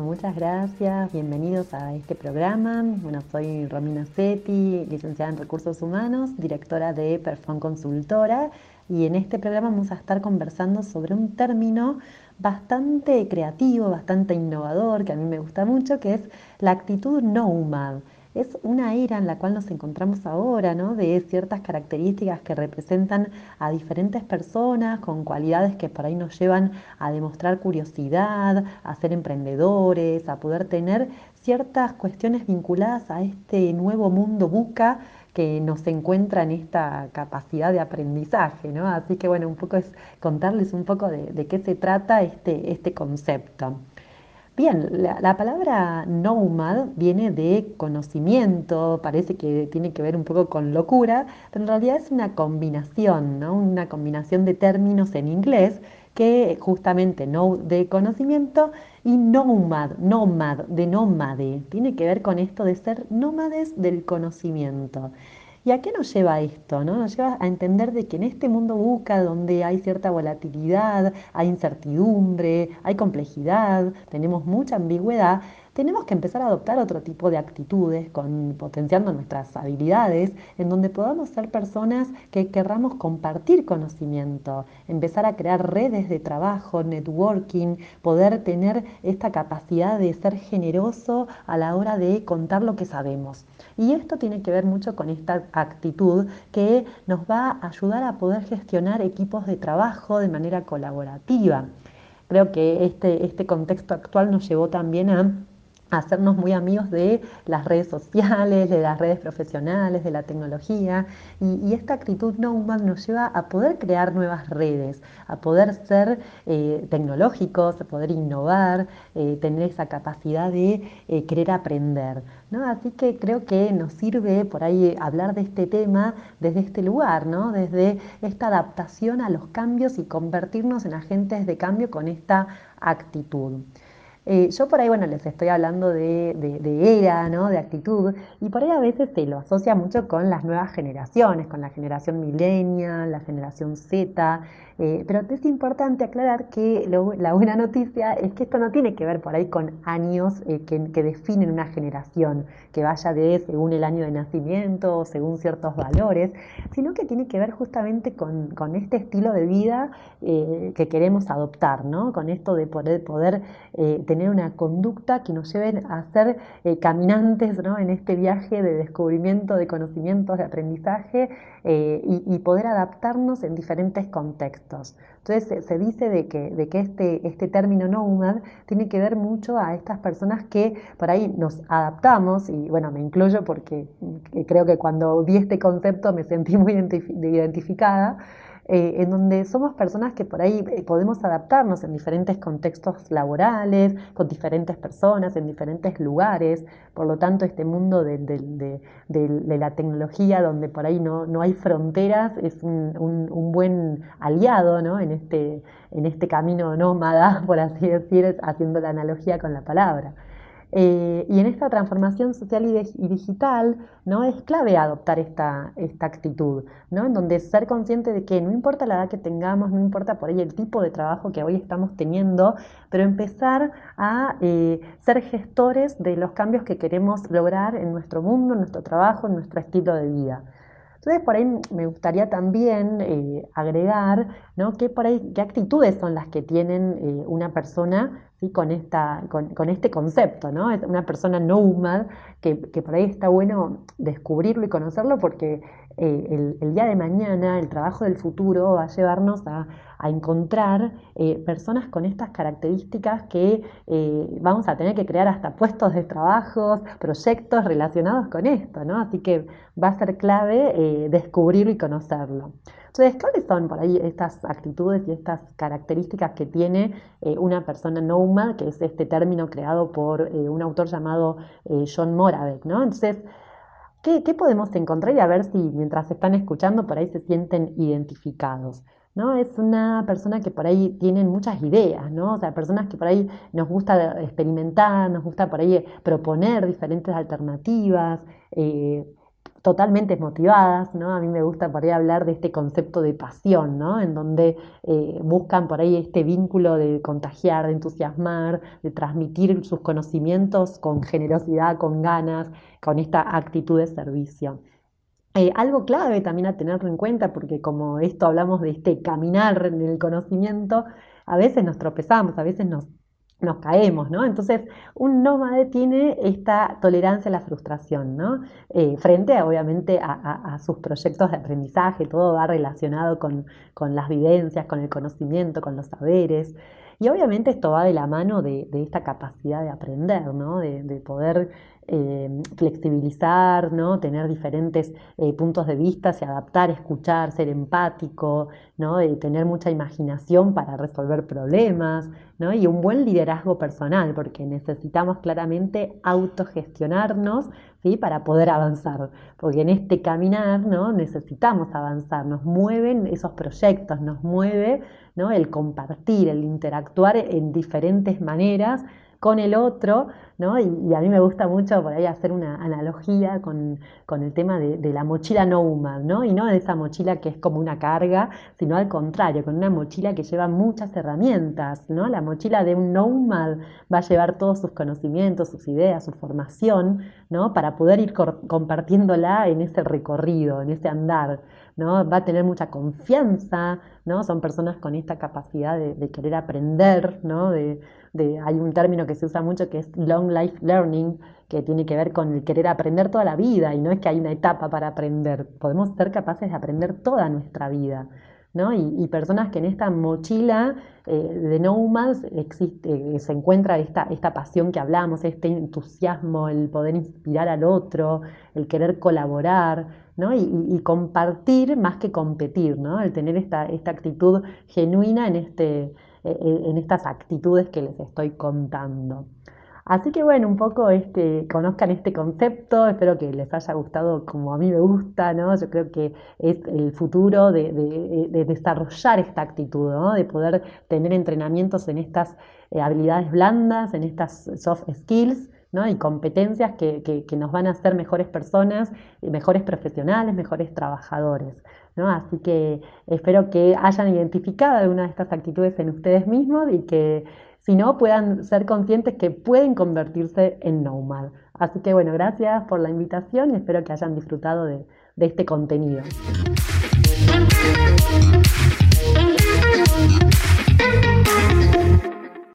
Muchas gracias. Bienvenidos a este programa. Bueno, soy Romina Setti, licenciada en Recursos Humanos, directora de Perfón Consultora. Y en este programa vamos a estar conversando sobre un término bastante creativo, bastante innovador, que a mí me gusta mucho, que es la actitud nomad es una era en la cual nos encontramos ahora, ¿no? De ciertas características que representan a diferentes personas con cualidades que por ahí nos llevan a demostrar curiosidad, a ser emprendedores, a poder tener ciertas cuestiones vinculadas a este nuevo mundo buca que nos encuentra en esta capacidad de aprendizaje, ¿no? Así que bueno, un poco es contarles un poco de, de qué se trata este, este concepto. Bien, la, palabra nomad viene de conocimiento, parece que tiene que ver un poco con locura, pero en realidad es una combinación, ¿no? una combinación de términos en inglés que justamente no de conocimiento y nomad, nomad, de nómade, tiene que ver con esto de ser nómades del conocimiento. ¿Y a qué nos lleva esto? No? Nos lleva a entender de que en este mundo buca, donde hay cierta volatilidad, hay incertidumbre, hay complejidad, tenemos mucha ambigüedad, tenemos que empezar a adoptar otro tipo de actitudes, potenciando nuestras habilidades, en donde podamos ser personas que querramos compartir conocimiento, empezar a crear redes de trabajo, networking, poder tener esta capacidad de ser generoso a la hora de contar lo que sabemos. Y esto tiene que ver mucho con esta actitud que nos va a ayudar a poder gestionar equipos de trabajo de manera colaborativa. Creo que este, este contexto actual nos llevó también a hacernos muy amigos de las redes sociales, de las redes profesionales, de la tecnología. Y, esta actitud nomad nos lleva a poder crear nuevas redes, a poder ser eh, tecnológicos, a poder innovar, eh, tener esa capacidad de eh, querer aprender. ¿no? Así que creo que nos sirve por ahí hablar de este tema desde este lugar, ¿no? desde esta adaptación a los cambios y convertirnos en agentes de cambio con esta actitud. Eh, yo por ahí, bueno, les estoy hablando de, de, era, ¿no? de actitud, y por ahí a veces se lo asocia mucho con las nuevas generaciones, con la generación millennial, la generación Z, eh, pero es importante aclarar que la buena noticia es que esto no tiene que ver por ahí con años eh, que, definen una generación, que vaya de según el año de nacimiento o según ciertos valores, sino que tiene que ver justamente con, este estilo de vida que queremos adoptar, ¿no? con esto de poder, poder tener una conducta que nos lleven a ser caminantes ¿no? en este viaje de descubrimiento de conocimientos, de aprendizaje y poder adaptarnos en diferentes contextos. Entonces se, dice de que, de que este, este término nomad tiene que ver mucho a estas personas que por ahí nos adaptamos, y bueno, me incluyo porque creo que cuando vi este concepto me sentí muy identificada, eh, en donde somos personas que por ahí eh, podemos adaptarnos en diferentes contextos laborales, con diferentes personas, en diferentes lugares. Por lo tanto, este mundo de, la tecnología, donde por ahí no, no hay fronteras, es un, un, buen aliado ¿no? en, este, en este camino nómada, por así decir, haciendo la analogía con la palabra. Eh, y en esta transformación social y, digital, ¿no? Es clave adoptar esta, esta actitud, ¿no? En donde ser consciente de que no importa la edad que tengamos, no importa por ahí el tipo de trabajo que hoy estamos teniendo, pero empezar a eh, ser gestores de los cambios que queremos lograr en nuestro mundo, en nuestro trabajo, en nuestro estilo de vida. Entonces, por ahí me gustaría también eh, agregar ¿no? ¿Qué, por ahí, qué actitudes son las que tienen una persona con, esta, con, este concepto, ¿no? Una persona nomad que, que, por ahí está bueno descubrirlo y conocerlo porque eh, el, día de mañana, el trabajo del futuro va a llevarnos a, encontrar eh, personas con estas características que eh, vamos a tener que crear hasta puestos de trabajo, proyectos relacionados con esto, ¿no? Así que va a ser clave descubrirlo y conocerlo. Entonces, ¿cuáles son por ahí estas actitudes y estas características que tiene una persona nomad, que es este término creado por eh, un autor llamado eh, John Moravec, ¿no? Entonces, ¿qué, podemos encontrar y a ver si mientras están escuchando por ahí se sienten identificados? ¿no? Es una persona que por ahí tienen muchas ideas, ¿no? O sea, personas que por ahí nos gusta experimentar, nos gusta por ahí proponer diferentes alternativas, totalmente motivadas, ¿no? A mí me gusta por ahí hablar de este concepto de pasión, ¿no? En donde eh, buscan por ahí este vínculo de contagiar, de entusiasmar, de transmitir sus conocimientos con generosidad, con ganas, con esta actitud de servicio. Eh, algo clave también a tenerlo en cuenta, porque como esto hablamos de este caminar en el conocimiento, a veces nos tropezamos, a veces nos nos caemos, ¿no? Entonces, un nómade tiene esta tolerancia a la frustración, ¿no? Eh, frente, obviamente, a, sus proyectos de aprendizaje, todo va relacionado con, las vivencias, con el conocimiento, con los saberes. Y obviamente esto va de la mano de, esta capacidad de aprender, ¿no? de, de poder eh, flexibilizar, ¿no? tener diferentes eh, puntos de vista, se adaptar, escuchar, ser empático, ¿no? tener mucha imaginación para resolver problemas ¿no? y un buen liderazgo personal, porque necesitamos claramente autogestionarnos ¿sí? para poder avanzar, porque en este caminar ¿no? necesitamos avanzar, nos mueven esos proyectos, nos mueve ¿no? el compartir, el interactuar en diferentes maneras con el otro, ¿no? Y, a mí me gusta mucho por ahí hacer una analogía con, el tema de, la mochila nomad, ¿no? Y no de esa mochila que es como una carga, sino al contrario, con una mochila que lleva muchas herramientas, ¿no? La mochila de un nomad va a llevar todos sus conocimientos, sus ideas, su formación, ¿no? Para poder ir compartiéndola en ese recorrido, en ese andar, ¿no? Va a tener mucha confianza, ¿no? Son personas con esta capacidad de, querer aprender, ¿no? De, hay un término que se usa mucho que es long life learning, que tiene que ver con el querer aprender toda la vida y no es que hay una etapa para aprender, podemos ser capaces de aprender toda nuestra vida. ¿no? Y, personas que en esta mochila eh, de nomads existe, se encuentra esta, esta pasión que hablamos, este entusiasmo, el poder inspirar al otro, el querer colaborar, ¿no? y, compartir más que competir, ¿no? el tener esta, esta actitud genuina en este, eh, eh, en estas actitudes que les estoy contando. Así que bueno, un poco este, conozcan este concepto, espero que les haya gustado como a mí me gusta, ¿no? Yo creo que es el futuro de, desarrollar esta actitud, ¿no? De poder tener entrenamientos en estas eh, habilidades blandas, en estas soft skills, ¿no? y competencias que, que, nos van a hacer mejores personas, mejores profesionales, mejores trabajadores. Así que espero que hayan identificado alguna de estas actitudes en ustedes mismos y que si no puedan ser conscientes que pueden convertirse en nomad. Así que bueno, gracias por la invitación y espero que hayan disfrutado de, de este contenido.